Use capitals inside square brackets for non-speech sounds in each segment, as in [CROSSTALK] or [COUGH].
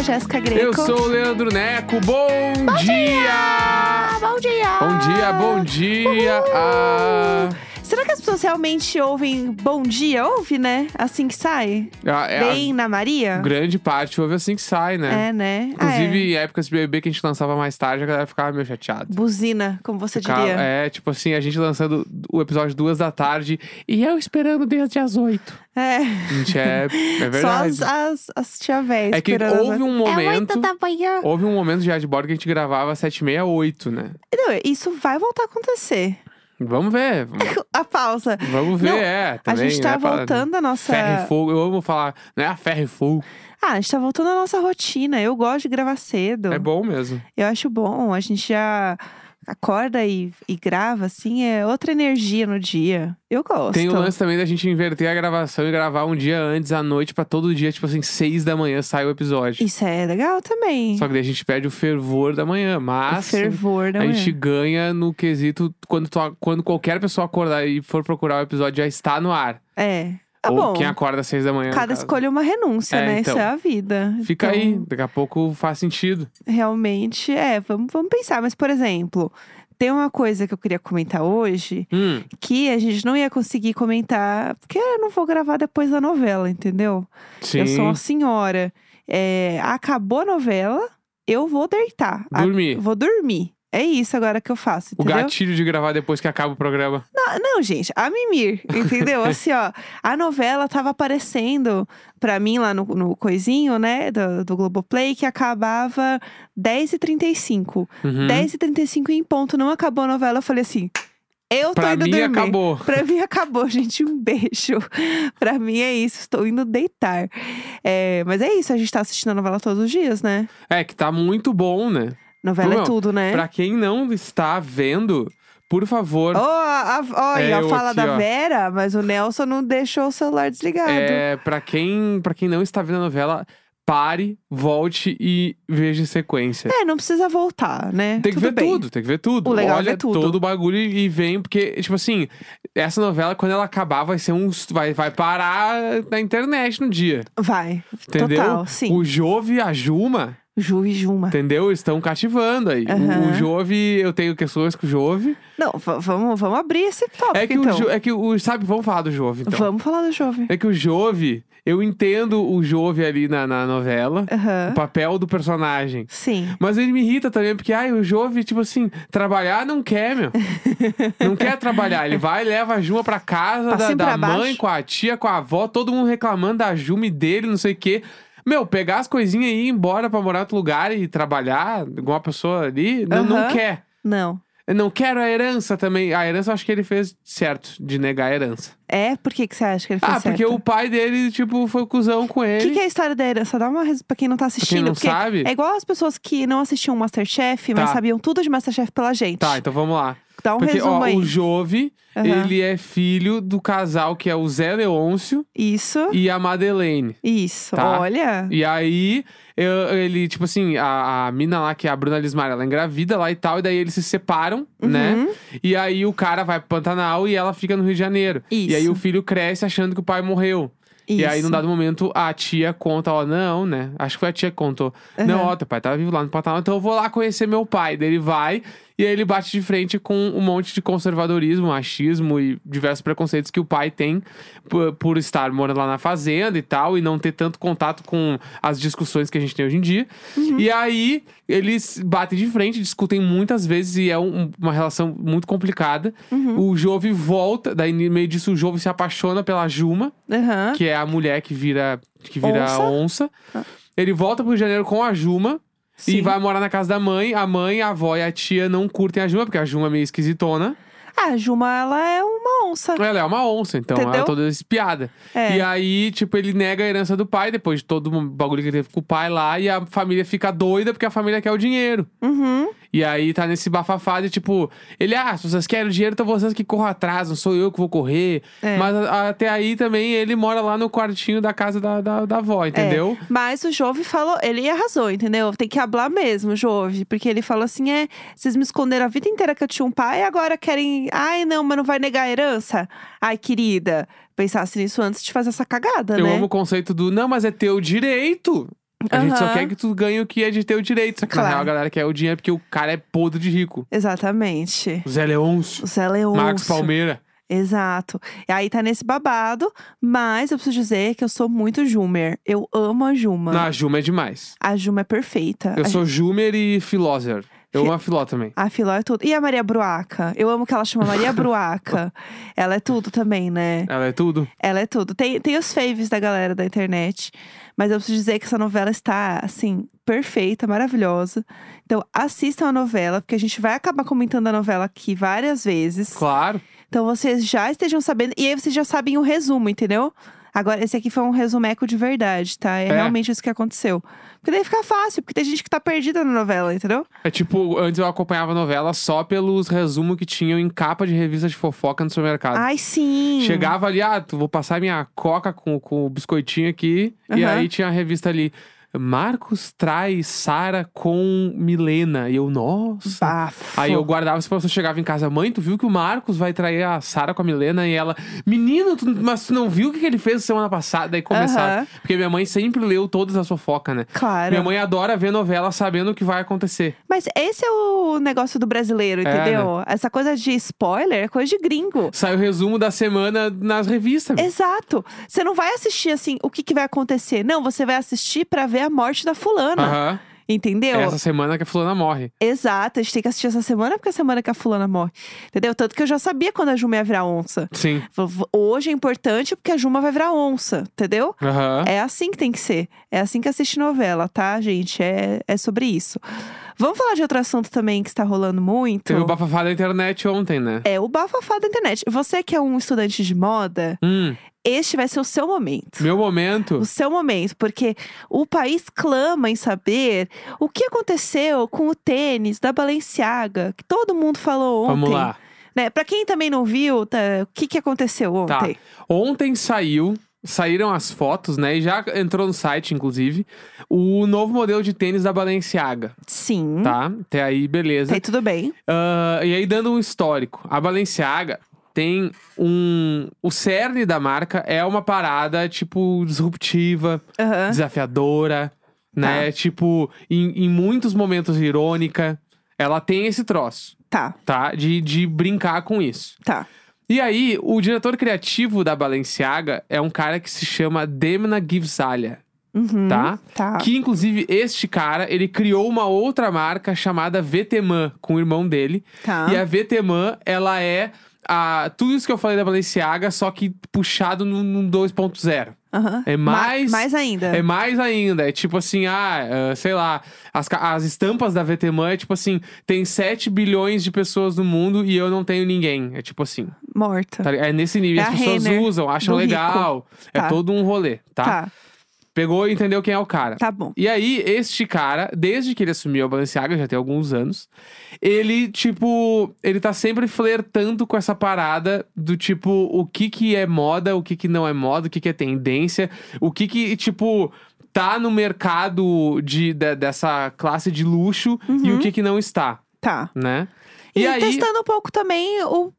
a Jéssica Greco. Eu sou o Leandro Neco. Bom, dia! Ah, bom dia! Bom dia, bom dia! Ah, Realmente ouvem bom dia? Ouve, né? Assim que sai? ah, é, Bem na Maria? a grande parte ouve assim que sai, né? É, né? Inclusive, Ah, em épocas de BBB que a gente lançava mais tarde, a galera ficava meio chateada. é. Buzina, como você Ficava- diria. é, tipo assim, a gente lançando o episódio duas da tarde e eu esperando desde as oito. É. Gente, é, é [LAUGHS] Só verdade. as, as, as tia véia É que esperando, houve um É momento- oito da manhã. Houve um momento de Adboard que a gente gravava às sete e meia, oito, né? Não, isso vai voltar a acontecer. Vamos ver. [LAUGHS] A pausa. Vamos ver, Não, é. a Também, gente tá né, pra- voltando a nossa. Ferro e fogo. Eu amo falar, né? A ferro e fogo. Ah, a gente tá voltando à nossa rotina. Eu gosto de gravar cedo. É bom mesmo. Eu acho bom. A gente já acorda e, e grava, assim, é outra energia no dia. Eu gosto. Tem o lance também da gente inverter a gravação e gravar um dia antes, à noite, pra todo dia, tipo assim, seis da manhã sai o episódio. Isso é legal também. Só que daí a gente perde o fervor da manhã. o Mas fervor da a manhã. gente ganha no quesito quando, tu- quando qualquer pessoa acordar e for procurar o episódio, já está no ar. É. Tá Ou bom. quem acorda às seis da manhã. Cada escolha é uma renúncia, É, né? então. Isso é a vida. Fica Então, aí, daqui a pouco faz sentido. Realmente, é. Vamos, vamos pensar. Mas, por exemplo, tem uma coisa que eu queria comentar hoje Hum, que a gente não ia conseguir comentar, porque eu não vou gravar depois da novela, entendeu? sim. Eu sou uma senhora. É, acabou a novela, eu vou deitar. A- Dormir. vou dormir. É isso agora que eu faço, O entendeu? gatilho de gravar depois que acaba o programa. Não, não, gente, a mimir, entendeu? assim, ó, a novela tava aparecendo pra mim lá no, no coisinho, né, do, do Globoplay, que acabava 10h35. Uhum. 10h35 em ponto, não acabou a novela. Eu falei assim, eu tô Pra indo mim, dormir. acabou. Pra mim acabou, [LAUGHS] gente. Um beijo. pra mim é isso, estou indo deitar. É, mas é isso, a gente tá assistindo a novela todos os dias, né? É, que tá muito bom, né? Novela é tudo, né? Pra quem não está vendo, por favor, Ó, a, É, a fala aqui, da ó. Vera, mas o Nelson não deixou o celular desligado. é, pra, quem, pra quem não está vendo a novela, pare, volte e veja em sequência. É, não precisa voltar, né? Tem que Tudo ver bem. tudo, tem que ver tudo. O legal é Olha ver tudo. todo o bagulho e vem, porque, tipo assim, essa novela, quando ela acabar, vai ser um. Vai, vai parar na internet no dia. Vai. Entendeu? Total, sim. O Jove e a Juma, Ju e Juma. entendeu? Estão cativando aí. O- Aham. O, Jove, eu tenho questões com o Jove. Não, vamos, vamos abrir esse tópico, É que, então. o, Jo- é que o. Sabe, vamos falar do Jove, então. Vamos falar do Jovem. É que o Jove, eu entendo o Jove ali na, na novela, Aham. o papel do personagem. Sim. Mas ele me irrita também, porque ai, o Jove, tipo assim, trabalhar não quer, meu. não quer trabalhar. Ele vai e leva a Juma pra casa da, da pra baixo. mãe, com a tia, com a avó, todo mundo reclamando da Juma e dele, não sei o quê. Meu, pegar as coisinhas e ir embora pra morar em outro lugar e trabalhar, igual uma pessoa ali, não, não Aham. quer. Não. Eu não quero a herança também. A herança eu acho que ele fez certo de negar a herança. É? Por que, que você acha que ele fez Ah, porque certo? o pai dele, tipo, foi cuzão com O ele. que, que é a história da herança? Dá uma res... pra quem não tá assistindo. não porque sabe. É igual as pessoas que não assistiam Masterchef, mas Tá. sabiam tudo de Masterchef pela gente. Tá, então vamos lá. Dá um Porque, resumo ó, aí. o Jove, Aham. ele é filho do casal que é o Zé Leôncio Isso. e a Madeleine. Isso. Tá. Olha. E aí, eu- ele, tipo assim, a, a mina lá, que é a Bruna Lismar, ela é engravida lá e tal, e daí eles se separam, né? Uhum. E aí o cara vai pro Pantanal e ela fica no Rio de Janeiro. E aí Isso. o filho cresce achando que o pai morreu. E aí, num Isso. dado momento, a tia conta, ó, não, né? Acho que foi a tia que contou. Não, ó, teu pai tava vivo lá no Pantanal, então eu vou lá conhecer meu pai. Daí ele vai e aí ele bate de frente com um monte de conservadorismo, machismo e diversos preconceitos que o pai tem por, por estar morando lá na fazenda e tal, e não ter tanto contato com as discussões que a gente tem hoje em dia. Uhum. E aí, eles batem de frente, discutem muitas vezes e é um- uma relação muito complicada. Uhum. O Jove volta, daí no meio disso o Jove se apaixona pela Juma Aham. que é a mulher que vira que vira Onça. onça. Ah. Ele volta pro Rio de Janeiro com a Juma e Sim. vai morar na casa da mãe. A mãe, a avó e a tia não curtem a Juma, porque a Juma é meio esquisitona. Ah, a Juma, ela é uma onça. Ela é uma onça, então ela é Entendeu? toda espiada. É. E aí, tipo, ele nega a herança do pai, depois de todo o bagulho que ele teve com o pai lá, e a família fica doida porque a família quer o dinheiro. Uhum. E aí tá nesse bafafá de tipo, ele, ah, se vocês querem dinheiro, então vocês que corram atrás, não sou eu que vou correr. É. Mas a- até aí também ele mora lá no quartinho da casa da, da, da avó, entendeu? É, mas o Jove falou, ele arrasou, entendeu? Tem que hablar mesmo, Jove. Porque ele falou assim: é, vocês me esconderam a vida inteira que eu tinha um pai e agora querem. Ai, não, mas não vai negar a herança? Ai, querida, pensasse nisso antes de fazer essa cagada, Eu né? amo o conceito do, não, mas é teu direito. A gente só quer que tu ganhe o que é de teu direito. Só que na Claro. real a galera quer o dinheiro porque o cara é podre de rico. Exatamente. O Zé Leôncio, O Zé Leôncio. Marcos Palmeira. Exato. E aí tá nesse babado, mas eu preciso dizer que eu sou muito Jumer. Eu amo a Juma. Não, a Juma é demais. A Juma é perfeita. Eu a sou Jumer e Filózer. Eu amo a Filó também. A Filó é tudo. E a Maria Bruaca? Eu amo que ela chama Maria Bruaca. [LAUGHS] ela é tudo também, né? Ela é tudo. Ela é tudo. Tem, tem os faves da galera da internet. Mas eu preciso dizer que essa novela está, assim, perfeita, maravilhosa. Então, assistam a novela, porque a gente vai acabar comentando a novela aqui várias vezes. Claro. Então, vocês já estejam sabendo. E aí, vocês já sabem o resumo, entendeu? Agora, esse aqui foi um resumeco de verdade, tá? É, É. realmente isso que aconteceu. Porque daí fica fácil, porque tem gente que tá perdida na novela, entendeu? É tipo, antes eu acompanhava a novela só pelos resumos que tinham em capa de revista de fofoca no supermercado. Ai, sim. Chegava ali, ah, tu- vou passar minha coca com, com o biscoitinho aqui. E Aham. aí tinha a revista ali. Marcos trai Sara com Milena. E eu, nossa. Bafo. Aí eu guardava, se a pessoa chegava em casa, mãe, tu viu que o Marcos vai trair a Sara com a Milena? E ela, menino, tu- mas tu não viu o que que ele fez semana passada? Daí começava. Aham. Porque minha mãe sempre leu todas as fofocas, né? Claro. Minha mãe adora ver novela sabendo o que vai acontecer. Mas esse é o negócio do brasileiro, É, entendeu? Essa coisa de spoiler é coisa de gringo. Sai o resumo da semana nas revistas. Exato. Você não vai assistir assim, o que, que vai acontecer. Não, você vai assistir pra ver a morte da fulana. Entendeu? Essa semana que a fulana morre. Exato. A gente tem que assistir essa semana porque é a semana que a fulana morre. Entendeu? Tanto que eu já sabia quando a Juma ia virar onça. Sim. Hoje é importante porque a Juma vai virar onça, entendeu? Aham. É assim que tem que ser. É assim que assiste novela, tá, gente? É, é sobre isso. Vamos falar de outro assunto também que está rolando muito. Teve o bafafá da internet ontem, né? É o bafafá da internet. Você que é um estudante de moda, Hum, este vai ser o seu momento. meu momento. O seu momento, porque o país clama em saber o que aconteceu com o tênis da Balenciaga, que todo mundo falou ontem. Vamos lá. Né? Pra quem também não viu, tá, o que, que aconteceu Tá. ontem? Ontem saiu, saíram as fotos, né? E já entrou no site, inclusive, o novo modelo de tênis da Balenciaga, Sim. tá? Até aí, beleza. Aí tudo bem. Ah, e aí, dando um histórico, a Balenciaga tem um. O cerne da marca é uma parada, tipo, disruptiva, Aham. desafiadora, né? Tá. Tipo, em, em muitos momentos irônica. Ela tem esse troço, Tá, tá? De, de brincar com isso. tá. E aí, o diretor criativo da Balenciaga é um cara que se chama Demna Givsalia, Uhum. tá? Tá. Que, inclusive, este cara, ele criou uma outra marca chamada VTman, com o irmão dele. Tá. E a VTman, ela é a, tudo isso que eu falei da Balenciaga, só que puxado num, num 2.0. Aham. É Ma- mais- mais ainda. É mais ainda, é tipo assim, ah, ah, sei lá, as, as estampas da VTman é tipo assim, tem 7 bilhões de pessoas no mundo e eu não tenho ninguém. É tipo assim, Morta. tá? É nesse nível. É As pessoas Renner usam, acham legal. É Tá. todo um rolê, tá? Tá, Pegou e entendeu quem é o cara. tá bom. E aí, este cara, desde que ele assumiu a Balenciaga, já tem alguns anos, ele, tipo, ele tá sempre flertando com essa parada do tipo, o que que é moda, o que que não é moda, o que que é tendência, o que que, tipo, tá no mercado de, de- dessa classe de luxo e o que que não está, Tá. né? E, E, aí... testando um pouco também o,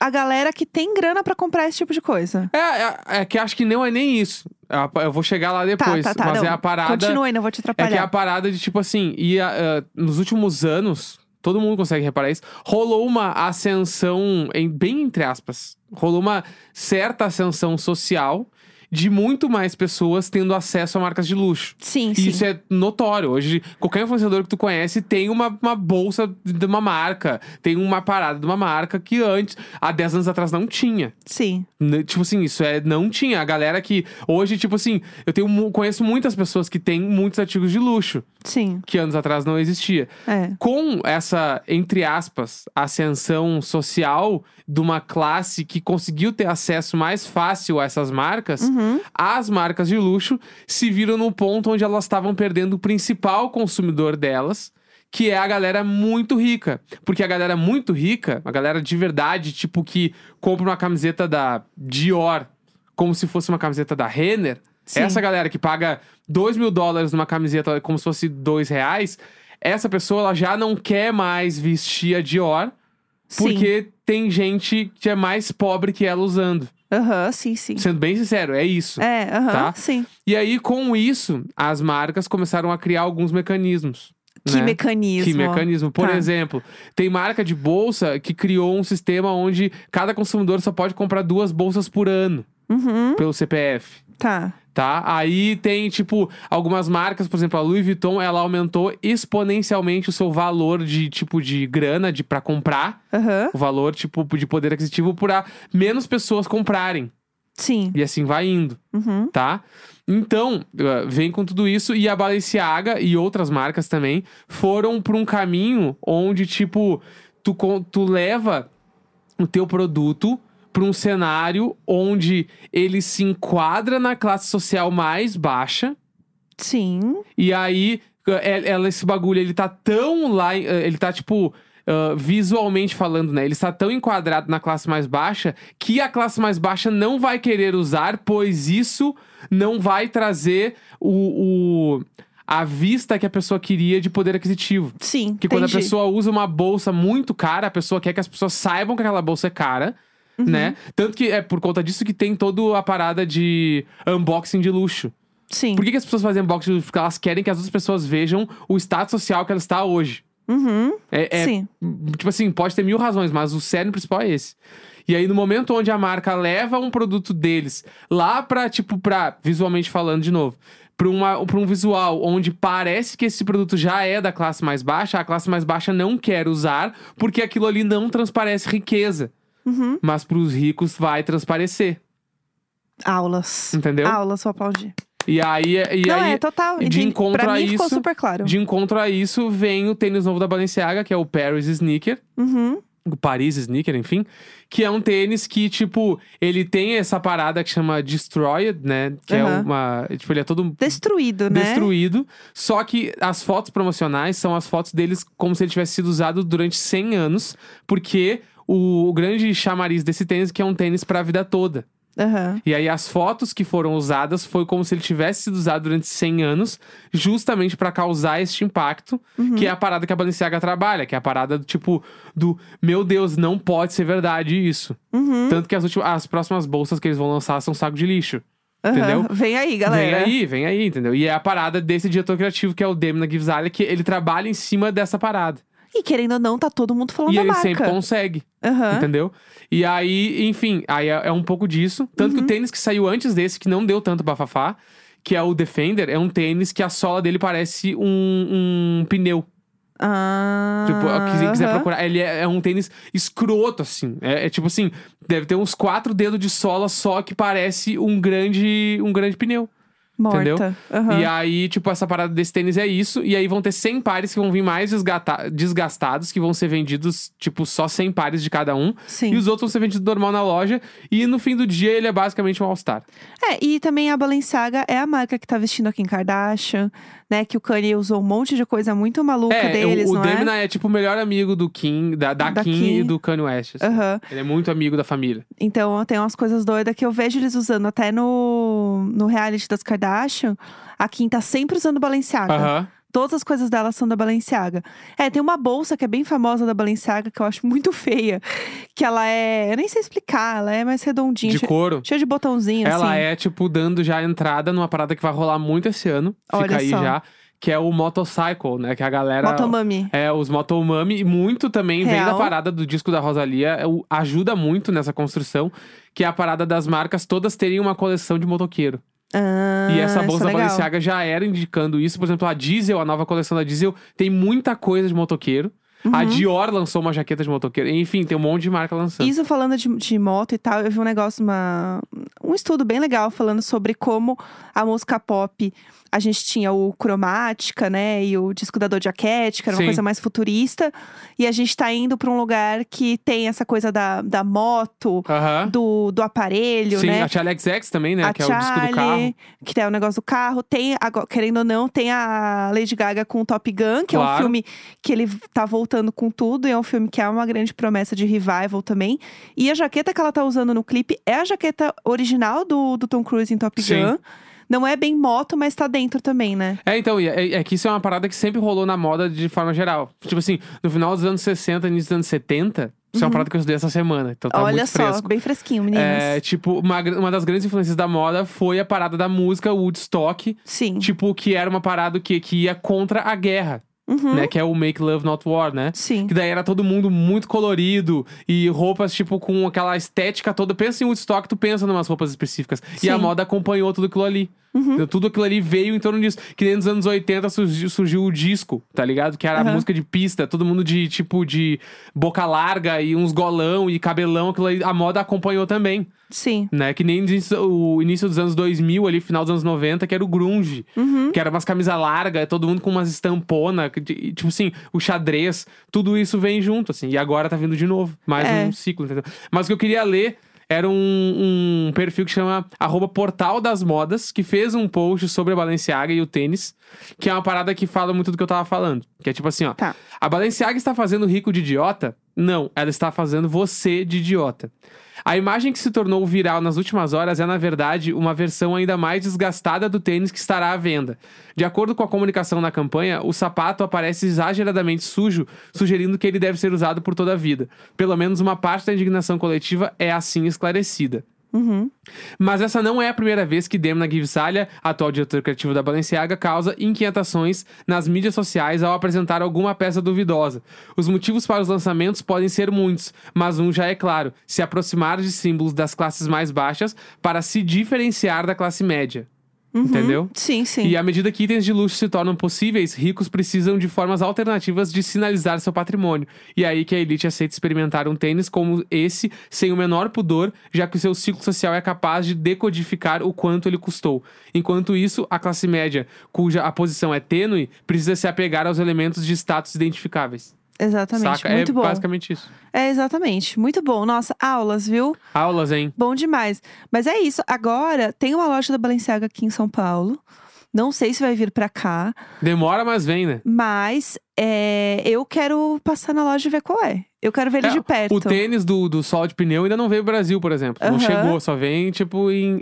a galera que tem grana pra comprar esse tipo de coisa. É, é, é que acho que não é nem isso. A- Eu vou chegar lá depois, tá, tá, tá. mas não. é a parada... Continua aí, não vou te É que é atrapalhar. a parada de tipo assim, e a- ah, nos últimos anos, todo mundo consegue reparar isso, rolou uma ascensão, em, bem entre aspas, rolou uma certa ascensão social de muito mais pessoas tendo acesso a marcas de luxo. Sim, E sim. isso é notório. Hoje, qualquer influenciador que tu conhece tem uma, uma bolsa de uma marca, tem uma parada de uma marca que antes, há 10 anos atrás, não tinha. Sim. Né, Tipo assim, isso é. Não tinha. A galera que. Hoje, tipo assim, eu tenho, conheço muitas pessoas que têm muitos artigos de luxo, Sim. que anos atrás não existia. É. Com essa, entre aspas, ascensão social de uma classe que conseguiu ter acesso mais fácil a essas marcas, Uhum. as marcas de luxo se viram no ponto onde elas estavam perdendo o principal consumidor delas, que é a galera muito rica. Porque a galera muito rica, a galera de verdade, tipo, que compra uma camiseta da Dior como se fosse uma camiseta da Renner, Sim. essa galera que paga 2 mil dólares numa camiseta como se fosse 2 reais, essa pessoa ela já não quer mais vestir a Dior, Sim. porque tem gente que é mais pobre que ela usando. Aham, sim, sim. Sendo bem sincero, é isso. É, aham, Tá? sim. E aí, com isso, as marcas começaram a criar alguns mecanismos. Que né? mecanismo. Que mecanismo. Por Tá. exemplo, tem marca de bolsa que criou um sistema onde cada consumidor só pode comprar duas bolsas por ano Uhum, pelo CPF. Tá. Tá? Aí tem, tipo, algumas marcas, por exemplo, a Louis Vuitton, ela aumentou exponencialmente o seu valor de, tipo, de grana de, pra comprar. Aham, O valor, tipo, de poder aquisitivo para menos pessoas comprarem. sim. E assim vai indo Uhum, tá? Então, uh, vem com tudo isso e a Balenciaga e outras marcas também foram por um caminho onde, tipo, tu, tu leva o teu produto para um cenário onde ele se enquadra na classe social mais baixa sim. e aí uh, é- ela, esse bagulho, ele tá tão lá, uh, ele tá tipo. uh, visualmente falando, né? Ele está tão enquadrado na classe mais baixa que a classe mais baixa não vai querer usar, pois isso não vai trazer o, o- a vista que a pessoa queria de poder aquisitivo. Sim, Que quando a entendi. pessoa usa uma bolsa muito cara, a pessoa quer que as pessoas saibam que aquela bolsa é cara, Uhum. né? Tanto que é por conta disso que tem toda a parada de unboxing de luxo. Sim. Por que, que as pessoas fazem unboxing de luxo? Porque elas querem que as outras pessoas vejam o status social que ela está hoje. Uhum, É, é, sim. tipo assim, pode ter mil razões, mas o cerne principal é esse. E aí, no momento onde a marca leva um produto deles lá pra, tipo, pra, visualmente falando de novo, pra, uma, pra um visual onde parece que esse produto já é da classe mais baixa, a classe mais baixa não quer usar, porque aquilo ali não transparece riqueza. Uhum. Mas pros ricos vai transparecer. Aulas. Entendeu? Aulas, vou aplaudir. E aí. E Não, aí é total. de encontro pra a mim ficou isso, super claro. De encontro a isso, vem o tênis novo da Balenciaga, que é o Paris Sneaker. Uhum, O Paris Sneaker, enfim. Que é um tênis que, tipo, ele tem essa parada que chama Destroyed, né? Que é Aham. uma. Tipo, ele é todo Destruído, né? destruído. Só que as fotos promocionais são as fotos deles como se ele tivesse sido usado durante 100 anos. Porque o, o grande chamariz desse tênis que é um tênis pra vida toda. Aham. E aí as fotos que foram usadas foi como se ele tivesse sido usado durante 100 anos, justamente pra causar este impacto, Uhum. que é a parada que a Balenciaga trabalha, que é a parada do tipo do meu Deus, não pode ser verdade isso. Uhum. Tanto que as, últimas, as próximas bolsas que eles vão lançar são saco de lixo. entendeu? Vem aí, galera. Vem aí, vem aí, entendeu? E é a parada desse diretor criativo que é o Demna Givzali, que ele trabalha em cima dessa parada. E querendo ou não, tá todo mundo falando e da ele marca. sempre consegue. Aham. Entendeu? E aí, enfim, aí é, é um pouco disso. Tanto Uhum. que o tênis que saiu antes desse, que não deu tanto bafafá, que é o Defender, é um tênis que a sola dele parece um, um pneu. Ah. Tipo, quem quiser aham. procurar. Ele é, é um tênis escroto, assim. É, é tipo assim, deve ter uns quatro dedos de sola só que parece um grande, um grande pneu. Morta. entendeu? Aham. E aí, tipo, essa parada desse tênis é isso. E aí vão ter 100 pares que vão vir mais desgastados, que vão ser vendidos, tipo, só 100 pares de cada um. Sim. E os outros vão ser vendidos normal na loja. E no fim do dia, ele é basicamente um All-Star. É, e também a Balenciaga é a marca que tá vestindo a Kim Kardashian, né? Que o Kanye usou um monte de coisa muito maluca É, deles, o, o Demna é? tipo o melhor amigo do Kim, da, da, Da Kim, Kim. e do Kanye West. assim. Aham. Ele é muito amigo da família. Então tem umas coisas doidas que eu vejo eles usando até no, no reality das Kardashian. A Kim tá sempre usando Balenciaga. Aham. Todas as coisas dela são da Balenciaga. É, tem uma bolsa que é bem famosa da Balenciaga, que eu acho muito [LAUGHS] feia. Que ela é. Eu nem sei explicar, ela é mais redondinha. De couro. Cheia de botãozinho, Ela assim. é, tipo, dando já a entrada numa parada que vai rolar muito esse ano. Fica Olha aí só. já. Que é o Motorcycle, né? Que a galera. Motomami. É, os Motomami. E muito também vem da Real. parada do disco da Rosalia. é ajuda muito nessa construção. Que é a parada das marcas todas terem uma coleção de motoqueiro. Ah, e essa bolsa é da legal. Balenciaga já era indicando isso. Por exemplo, a Diesel, a nova coleção da Diesel, tem muita coisa de motoqueiro. A Dior lançou uma jaqueta de motoqueiro. Enfim, tem um monte de marca lançando. Isso falando de, de moto e tal, eu vi um negócio, uma, um estudo bem legal falando sobre como a música pop. A gente tinha o Cromática, né? E o disco da Doja Cat, que era uma Sim. coisa mais futurista. E a gente tá indo pra um lugar que tem essa coisa da, da moto, Aham. do, do aparelho, Sim, né? a Charlie XX também, né? a que é o disco do carro. Charlie, que é o negócio do carro. Tem, agora, querendo ou não, tem a Lady Gaga com o Top Gun, que é um Claro. filme que ele tá voltando com tudo. E é um filme que é uma grande promessa de revival também. E a jaqueta que ela tá usando no clipe é a jaqueta original do, do Tom Cruise em Top Sim. Gun. Não é bem moto, mas tá dentro também, né? É, então, é, é que isso é uma parada que sempre rolou na moda de forma geral. Tipo assim, no final dos anos 60, início dos anos 70, isso é uma parada que eu estudei essa semana. Então tá Uhum. Olha muito só, fresco. bem fresquinho, meninas. É, tipo, uma, uma das grandes influências da moda foi a parada da música Woodstock. Sim. Tipo, que era uma parada que, que ia contra a guerra, Uhum. né? Que é o Make Love Not War, né? Sim. Que daí era todo mundo muito colorido e roupas, tipo, com aquela estética toda. Pensa em Woodstock, tu pensa em umas roupas específicas. E a Sim. moda acompanhou tudo aquilo ali. Uhum. Então, Tudo aquilo ali veio em torno disso. Que nem nos anos 80 surgiu, surgiu o disco, tá ligado? Que era a Aham. música de pista, todo mundo de, tipo, de boca larga e uns golão e cabelão. Aquilo aí, a moda acompanhou também, Sim. né? Que nem o início dos anos 2000, ali, final dos anos 90, que era o grunge. Uhum. Que era umas camisas largas, todo mundo com umas estamponas, tipo assim, o xadrez, tudo isso vem junto, assim. E agora tá vindo de novo. Mais É. um ciclo, entendeu? Mas o que eu queria ler era um, um perfil que chama arroba Portal das Modas, que fez um post sobre a Balenciaga e o tênis, que é uma parada que fala muito do que eu tava falando. Que é tipo assim, ó. Tá. A Balenciaga está fazendo rico de idiota? Não, ela está fazendo você de idiota. A imagem que se tornou viral nas últimas horas é, na verdade, uma versão ainda mais desgastada do tênis que estará à venda. De acordo com a comunicação na campanha, o sapato aparece exageradamente sujo, sugerindo que ele deve ser usado por toda a vida. Pelo menos uma parte da indignação coletiva é assim esclarecida. Uhum. Mas essa não é a primeira vez que Demna Givsalha, atual diretor criativo da Balenciaga, causa inquietações nas mídias sociais ao apresentar alguma peça duvidosa. Os motivos para os lançamentos podem ser muitos, mas um já é claro: se aproximar de símbolos das classes mais baixas para se diferenciar da classe média. Entendeu? Sim, sim. E à medida que itens de luxo se tornam possíveis, ricos precisam de formas alternativas de sinalizar seu patrimônio. E é aí que a elite aceita experimentar um tênis como esse sem o menor pudor, já que o seu ciclo social é capaz de decodificar o quanto ele custou. Enquanto isso, a classe média, cuja a posição é tênue, precisa se apegar aos elementos de status identificáveis. Exatamente. Saca? Muito é bom. basicamente isso. É, exatamente. Muito bom. Nossa, aulas, viu? Aulas, hein? Bom demais. Mas é isso. Agora, tem uma loja da Balenciaga aqui em São Paulo. Não sei se vai vir pra cá, Demora, mas vem, né? mas é, eu quero passar na loja e ver qual é. Eu quero ver ele É, de perto. O tênis do, do sol de pneu ainda não veio pro Brasil, por exemplo. Não Aham. chegou, só vem, tipo, em,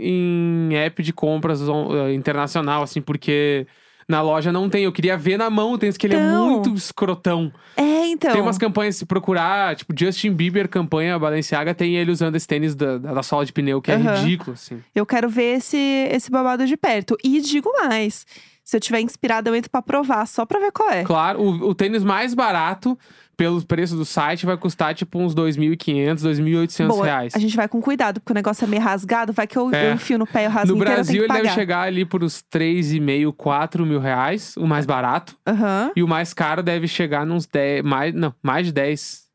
em app de compras eh, internacional, assim, porque na loja não tem. Eu queria ver na mão o tênis, que ele é Então. muito escrotão. É, então. Tem umas campanhas, se procurar, tipo, Justin Bieber campanha Balenciaga, tem ele usando esse tênis da, da, sola de pneu, que é Aham. ridículo, assim. Eu quero ver esse, esse babado de perto. E digo mais: se eu tiver inspirada, eu entro pra provar, só pra ver qual é. Claro, o, o tênis mais barato, pelo preço do site, vai custar, tipo, uns 2.500, 2.800 Boa, reais. a gente vai com cuidado, porque o negócio é meio rasgado. Vai que eu, É. eu enfio no pé e o rasgo No inteiro, Brasil, eu ele deve chegar ali por uns 3,5, 4 mil reais, o mais barato. Aham. E o mais caro deve chegar nos 10, mais, não, mais de 10,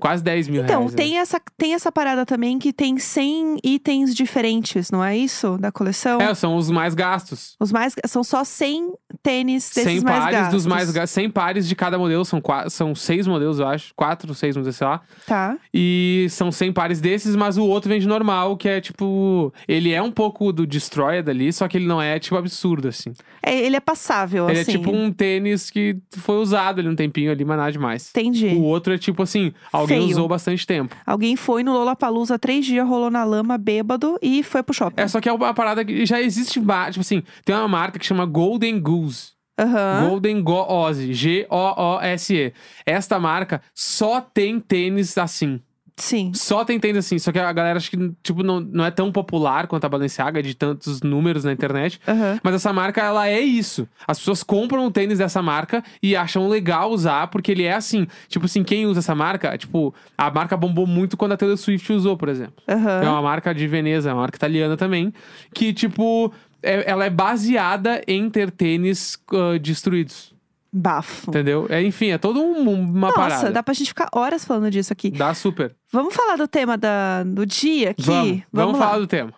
quase 10 mil Então, reais. né? tem, essa, tem essa parada também que tem 100 itens diferentes, não é isso? Da coleção? É, são os mais gastos. Os mais. São só 100 tênis desses 100 mais pares gastos. dos mais gastos. 100 pares de cada modelo, são, qua- são seis modelos, eu acho. Quatro, seis modelos, sei lá. Tá. E são 100 pares desses, mas o outro vem de normal, que é tipo. Ele é um pouco do Destroyer ali, só que ele não é, tipo, absurdo, assim. É, ele é passável, Ele assim. é tipo um tênis que foi usado ali um tempinho ali, mas nada demais. Entendi. O outro é tipo assim, alguém Feio. usou bastante tempo. Alguém foi no Lollapalooza três dias, rolou na lama, bêbado e foi pro shopping. É, só que é uma parada que já existe, tipo assim, tem uma marca que chama Golden Goose. Aham. Golden Goose, G-O-O-S-E. Esta marca só tem tênis assim. Sim. Só tem tênis assim. Só que a galera acha que, tipo, não, não é tão popular quanto a Balenciaga, de tantos números na internet. Aham. Mas essa marca, ela é isso. As pessoas compram o tênis dessa marca e acham legal usar, porque ele é assim. Tipo assim, quem usa essa marca, tipo, a marca bombou muito quando a Taylor Swift usou, por exemplo. Aham. É uma marca de Veneza, é uma marca italiana também. Que, tipo, é- ela é baseada em ter tênis ah, destruídos. Bafo. Entendeu? É, enfim, é todo um, uma Nossa, parada. dá pra gente ficar horas falando disso aqui. Dá super. Vamos falar do tema da, do dia aqui? Vamos, vamos lá. falar do tema.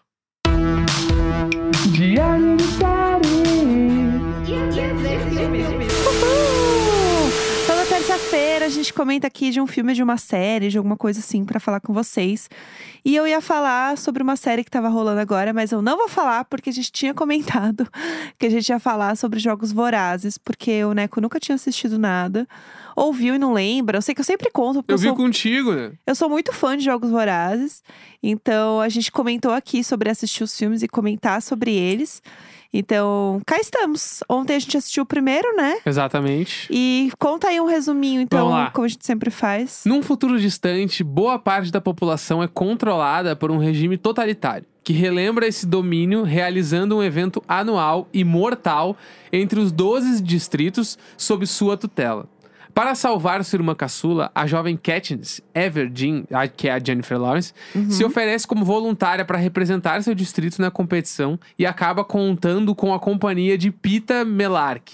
Uhul! Gente comenta aqui de um filme, de uma série, de alguma coisa assim pra falar com vocês. E eu ia falar sobre uma série que tava rolando agora, mas eu não vou falar porque a gente tinha comentado [LAUGHS] que a gente ia falar sobre Jogos Vorazes, porque o Neco nunca tinha assistido nada. Ouviu e não lembra. Eu sei que eu sempre conto, Eu eu, vi sou, contigo, né? eu sou muito fã de Jogos Vorazes. Então a gente comentou aqui sobre assistir os filmes e comentar sobre eles. Então, cá estamos. Ontem a gente assistiu o primeiro, né? Exatamente. E conta aí um resuminho, então, como a gente sempre faz. Num futuro distante, boa parte da população é controlada por um regime totalitário, que relembra esse domínio realizando um evento anual e mortal entre os 12 distritos sob sua tutela. Para salvar sua irmã caçula, a jovem Katniss Everdeen, a- que é a Jennifer Lawrence, se oferece como voluntária para representar seu distrito na competição e acaba contando com a companhia de Pita Melark,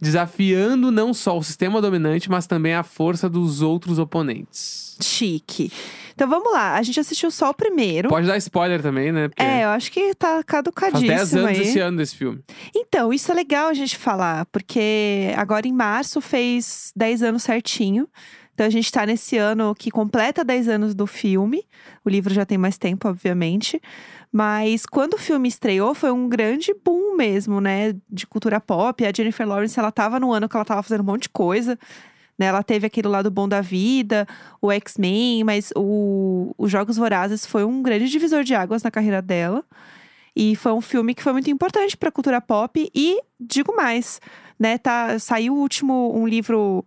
desafiando não só o sistema dominante, mas também a força dos outros oponentes. Chique. Então vamos lá, a gente assistiu só o primeiro. Pode dar spoiler também, né? Porque É, eu acho que tá faz caducadíssimo 10 anos aí. esse ano desse filme. Então, isso é legal a gente falar, porque agora em março fez 10 anos certinho. Então a gente tá nesse ano que completa 10 anos do filme. O livro já tem mais tempo, obviamente. Mas quando o filme estreou, foi um grande boom mesmo, né? De cultura pop. A Jennifer Lawrence, ela tava no ano que ela tava fazendo um monte de coisa. Né? Ela teve aquele lado bom da vida, o X-Men, mas o, os Jogos Vorazes foi um grande divisor de águas na carreira dela. E foi um filme que foi muito importante pra cultura pop. E digo mais, né? Tá, saiu o último um livro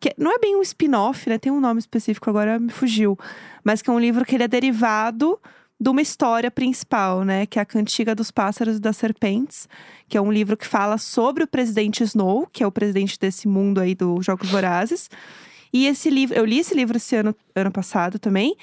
que não é bem um spin-off, né? Tem um nome específico agora me fugiu, mas que é um livro que ele é derivado de uma história principal, né? Que é a Cantiga dos Pássaros e das Serpentes, que é um livro que fala sobre o presidente Snow, que é o presidente desse mundo aí dos Jogos Vorazes. E esse livro, eu li esse livro esse ano, ano passado também,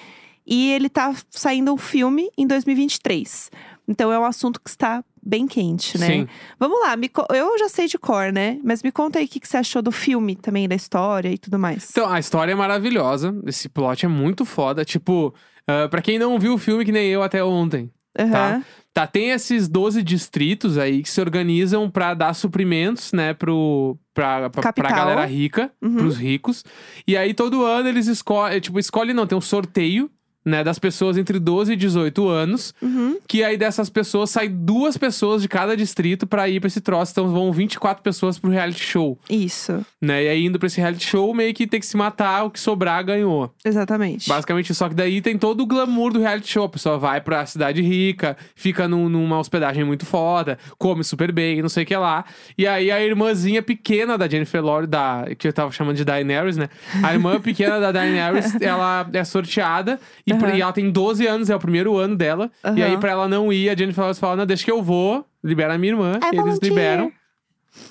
e ele tá saindo um filme em 2023. Então é um assunto que está bem quente, né? Sim. Vamos lá, me eu já sei de cor, né? Mas me conta aí o que, que você achou do filme também, da história e tudo mais. Então, a história é maravilhosa. Esse plot é muito foda. Tipo, ah, pra quem não viu o filme, que nem eu até ontem. Aham. tá? Tá, tem esses 12 distritos aí que se organizam pra dar suprimentos, né, pro, pra, pra, pra galera rica, Uhum. pros ricos. E aí todo ano eles escolhem, tipo, escolhem não, tem um sorteio, né, das pessoas entre 12 e 18 anos, Uhum. que aí dessas pessoas sai duas pessoas de cada distrito pra ir pra esse troço, então vão 24 pessoas pro reality show, Isso, né? E aí indo pra esse reality show, meio que tem que se matar, o que sobrar ganhou. exatamente. Basicamente, só que daí tem todo o glamour do reality show. A pessoa vai pra cidade rica, fica num- numa hospedagem muito foda, come super bem, não sei o que lá. E aí a irmãzinha pequena da Jennifer Lawrence, da, que eu tava chamando de Daenerys, né? A irmã pequena da Daenerys, [LAUGHS] ela é sorteada e, e ela tem 12 anos, é o primeiro ano dela. E aí, Aham. pra ela não ir, a Jennifer Lawrence fala: Não, deixa que eu vou, libera a minha irmã. I Eles volunteer. liberam.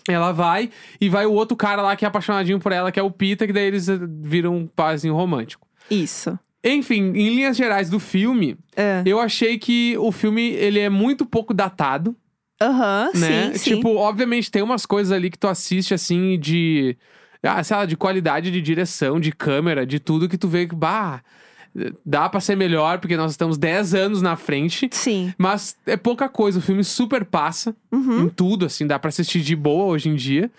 Ela vai e vai o outro cara lá que é apaixonadinho por ela, que é o Pita, que daí eles eh, viram um parzinho romântico. Isso. Enfim, em linhas gerais do filme, É. eu achei que o filme ele é muito pouco datado, Aham, né? sim, sim. Tipo, obviamente tem umas coisas ali que tu assiste assim de, ah, sei lá, de qualidade de direção, de câmera, de tudo que tu vê que, bah, dá pra ser melhor porque nós estamos 10 anos na frente. Sim. Mas é pouca coisa, o filme super passa Uhum. em tudo, assim, dá pra assistir de boa hoje em dia.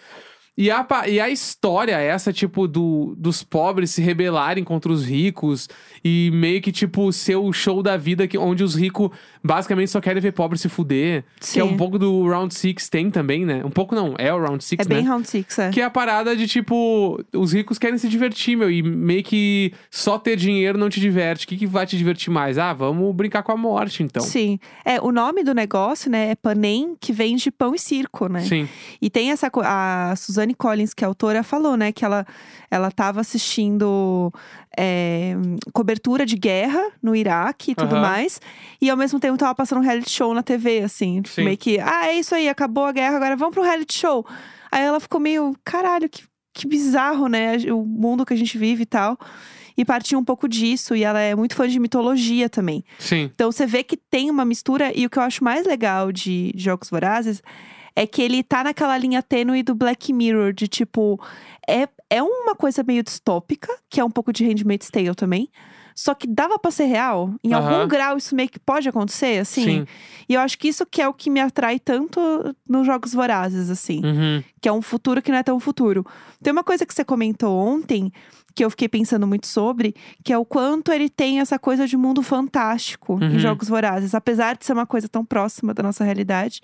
E a, e a história, essa, tipo, do, dos pobres se rebelarem contra os ricos e meio que, tipo, ser o show da vida que, onde os ricos basicamente só querem ver pobre se fuder. Que é Sim. um pouco do Round Six tem também, né? Um pouco não, é o Round Six, É né? bem round six, é. Que é a parada de, tipo, os ricos querem se divertir, meu, e meio que só ter dinheiro não te diverte. O que, que vai te divertir mais? Ah, vamos brincar com a morte, então. Sim. É, o nome do negócio, né, é Panem, que vem de pão e circo, né? Sim. E tem essa a Suzanne Collins, que é autora, falou, né, que ela ela estava assistindo é, cobertura de guerra no Iraque e tudo Aham. mais, e ao mesmo tempo tava passando um reality show na TV, assim, tipo, meio que, ah, é isso aí, acabou a guerra, agora vamos pro reality show. Aí ela ficou meio, caralho, que, que bizarro, né, o mundo que a gente vive e tal. E partiu um pouco disso, e ela é muito fã de mitologia também. Sim. Então você vê que tem uma mistura, e o que eu acho mais legal de Jogos Vorazes é que ele tá naquela linha tênue do Black Mirror, de tipo. É, é uma coisa meio distópica, que é um pouco de Handmaid's Tale também. Só que dava pra ser real. Em algum Aham. grau isso meio que pode acontecer, assim. Sim. E eu acho que isso que é o que me atrai tanto nos Jogos Vorazes, assim. Uhum. Que é um futuro que não é tão futuro. Tem uma coisa que você comentou ontem, que eu fiquei pensando muito sobre, que é o quanto ele tem essa coisa de mundo fantástico Uhum. em Jogos Vorazes. Apesar de ser uma coisa tão próxima da nossa realidade,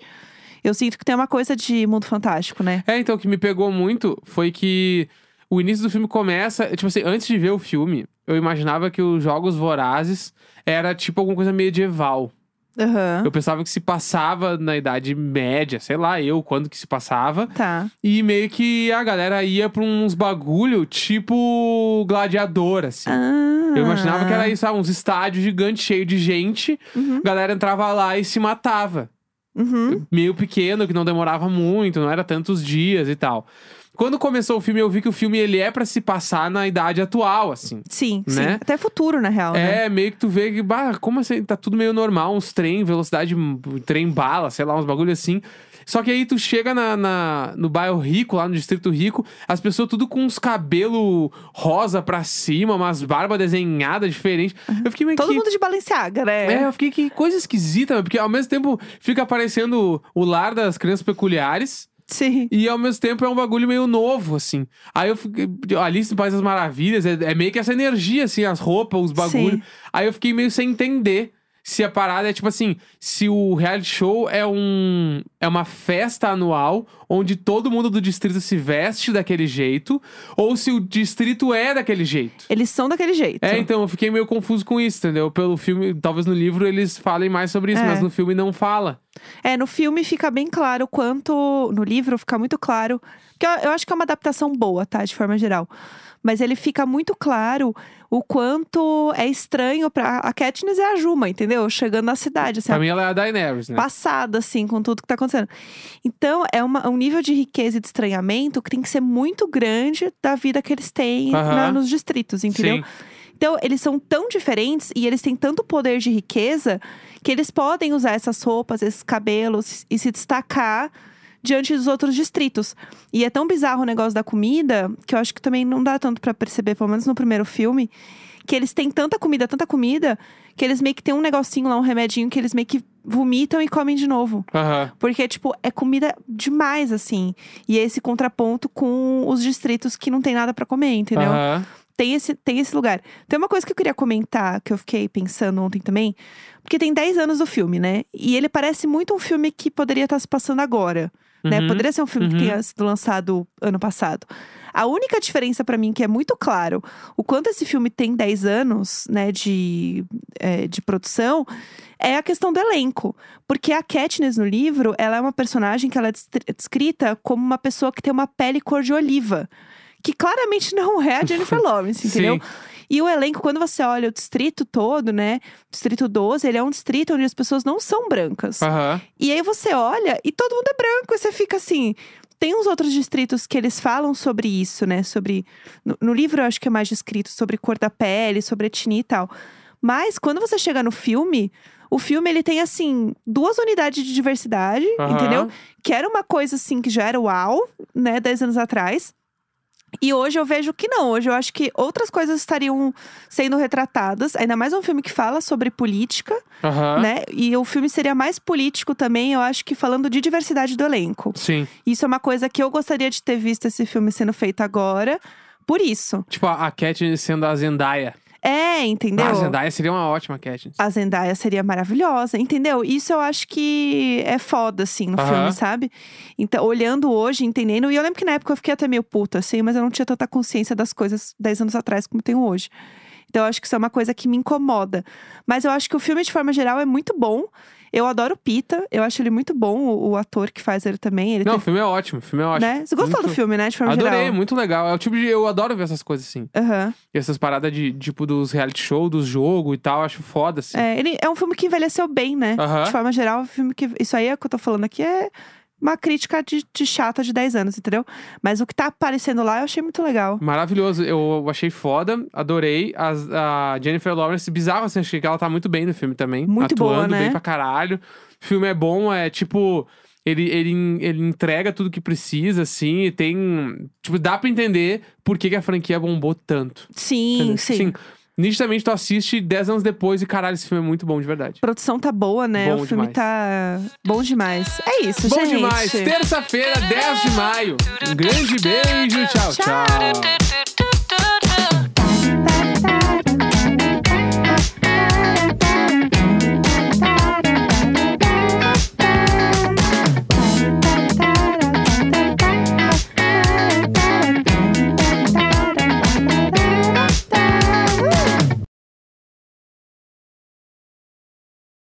eu sinto que tem uma coisa de mundo fantástico, né? É, então, o que me pegou muito foi que o início do filme começa. Tipo assim, antes de ver o filme, eu imaginava que os Jogos Vorazes era tipo alguma coisa medieval. Aham. Eu pensava que se passava na Idade Média, sei lá eu quando que se passava. Tá. E meio que a galera ia pra uns bagulho tipo gladiador, assim. Ah. Eu imaginava que era isso, sabe? Uns estádios gigantes cheios de gente. Uhum. A galera entrava lá e se matava. Uhum. Meio pequeno, que não demorava muito, não era tantos dias e tal. Quando começou o filme, eu vi que o filme ele é pra se passar na idade atual, assim. Sim, sim. Né? Até futuro, na real, né? É, meio que tu vê que, bah, como assim? Tá tudo meio normal, uns trem, velocidade, trem bala, sei lá, uns bagulho assim. Só que aí tu chega na, na- no bairro rico, lá no distrito rico, as pessoas tudo com uns cabelo rosa pra cima, umas barbas desenhadas diferentes. Eu fiquei meio Todo que. mundo de Balenciaga, né? É, eu fiquei que coisa esquisita, porque ao mesmo tempo fica aparecendo o lar das crianças peculiares. Sim. E ao mesmo tempo é um bagulho meio novo, assim. Aí eu fiquei. Alice no País das Maravilhas, é, é meio que essa energia, assim, as roupas, os bagulhos. Aí eu fiquei meio sem entender se a parada é tipo assim: se o reality show é um. É uma festa anual onde todo mundo do distrito se veste daquele jeito, ou se o distrito é daquele jeito. Eles são daquele jeito. É, então eu fiquei meio confuso com isso, entendeu? Pelo filme, talvez no livro eles falem mais sobre isso, É. mas no filme não fala. É, no filme fica bem claro quanto. No livro fica muito claro. Que eu, eu acho que é uma adaptação boa, tá? De forma geral. Mas ele fica muito claro o quanto é estranho pra. A Katniss é a Juma, entendeu? Chegando na cidade, assim, Pra mim ela é a Daenerys, né? passada, assim, com tudo que tá acontecendo. Então, é uma- um nível de riqueza e de estranhamento que tem que ser muito grande da vida que eles têm Aham. na- nos distritos, entendeu? Sim. Então, eles são tão diferentes e eles têm tanto poder de riqueza que eles podem usar essas roupas, esses cabelos e se destacar diante dos outros distritos. E é tão bizarro o negócio da comida que eu acho que também não dá tanto pra perceber, pelo menos no primeiro filme, que eles têm tanta comida, tanta comida, que eles meio que têm um negocinho lá, um remedinho que eles meio que vomitam e comem de novo. Aham. Porque, tipo, é comida demais, assim. E é esse contraponto com os distritos que não tem nada pra comer, entendeu? Aham. Tem esse, tem esse lugar. Tem uma coisa que eu queria comentar, que eu fiquei pensando ontem também, porque tem 10 anos do filme, né? E ele parece muito um filme que poderia estar se passando agora, né? Uhum. Poderia ser um filme que Uhum. tenha sido lançado ano passado. A única diferença pra mim, que é muito claro, o quanto esse filme tem 10 anos, né, de, é, de produção, é a questão do elenco. Porque a Katniss no livro, ela é uma personagem que ela é descrita como uma pessoa que tem uma pele cor de oliva. Que claramente não é a Jennifer [LAUGHS] Lawrence, entendeu? Sim. E o elenco, quando você olha o distrito todo, né? Distrito 12, ele é um distrito onde as pessoas não são brancas. Aham. E aí você olha e todo mundo é branco. E você fica assim. Tem uns outros distritos que eles falam sobre isso, né? Sobre. No, no livro eu acho que é mais descrito sobre cor da pele, sobre etnia e tal. Mas quando você chega no filme, o filme ele tem assim duas unidades de diversidade, Aham. entendeu? Que era uma coisa assim que já era uau, né, 10 anos atrás. E hoje eu vejo que não. Hoje eu acho que outras coisas estariam sendo retratadas. Ainda mais um filme que fala sobre política, Aham. né? E o filme seria mais político também, eu acho que falando de diversidade do elenco. Sim. Isso é uma coisa que eu gostaria de ter visto esse filme sendo feito agora. Por isso. Tipo, a a Katniss sendo a Zendaya. É, entendeu? Ah, a Zendaya seria uma ótima Katniss. A Zendaya seria maravilhosa, entendeu? Isso eu acho que é foda, assim, no filme, sabe? Então, olhando hoje, entendendo. E eu lembro que na época eu fiquei até meio puta, assim, mas eu não tinha tanta consciência das coisas 10 anos atrás como tenho hoje. Então, eu acho que isso é uma coisa que me incomoda. Mas eu acho que o filme, de forma geral, é muito bom. Eu adoro o Pita, eu acho ele muito bom, o, o ator que faz ele também. Ele Não, o filme é ótimo, o filme é ótimo. né? Você gostou Muito- do filme, né? De forma Adorei, geral. muito legal. É o tipo de. Eu adoro ver essas coisas assim. Aham. E essas paradas de, tipo, dos reality show, dos jogos e tal, acho foda, assim. É, ele é um filme que envelheceu bem, né? Aham. De forma geral, é um filme que. Isso aí é o que eu tô falando aqui é uma crítica de, de chata de 10 anos, entendeu? Mas o que tá aparecendo lá eu achei muito legal. Maravilhoso, eu achei foda, adorei. As- a Jennifer Lawrence, bizarro, assim, achei que ela tá muito bem no filme também. Muito boa, atuando né? bem pra caralho. O filme é bom, é tipo. Ele, ele, ele entrega tudo que precisa, assim, e tem. Tipo, dá pra entender por que, que a franquia bombou tanto. Sim, Entendeu? sim. Nitidamente tu assiste 10 anos depois e caralho, esse filme é muito bom de verdade. A produção tá boa, né? Bom o filme demais. tá bom demais. É isso, Bom gente. demais! Terça-feira, 10 de maio. Um grande beijo, tchau. tchau. Tchau.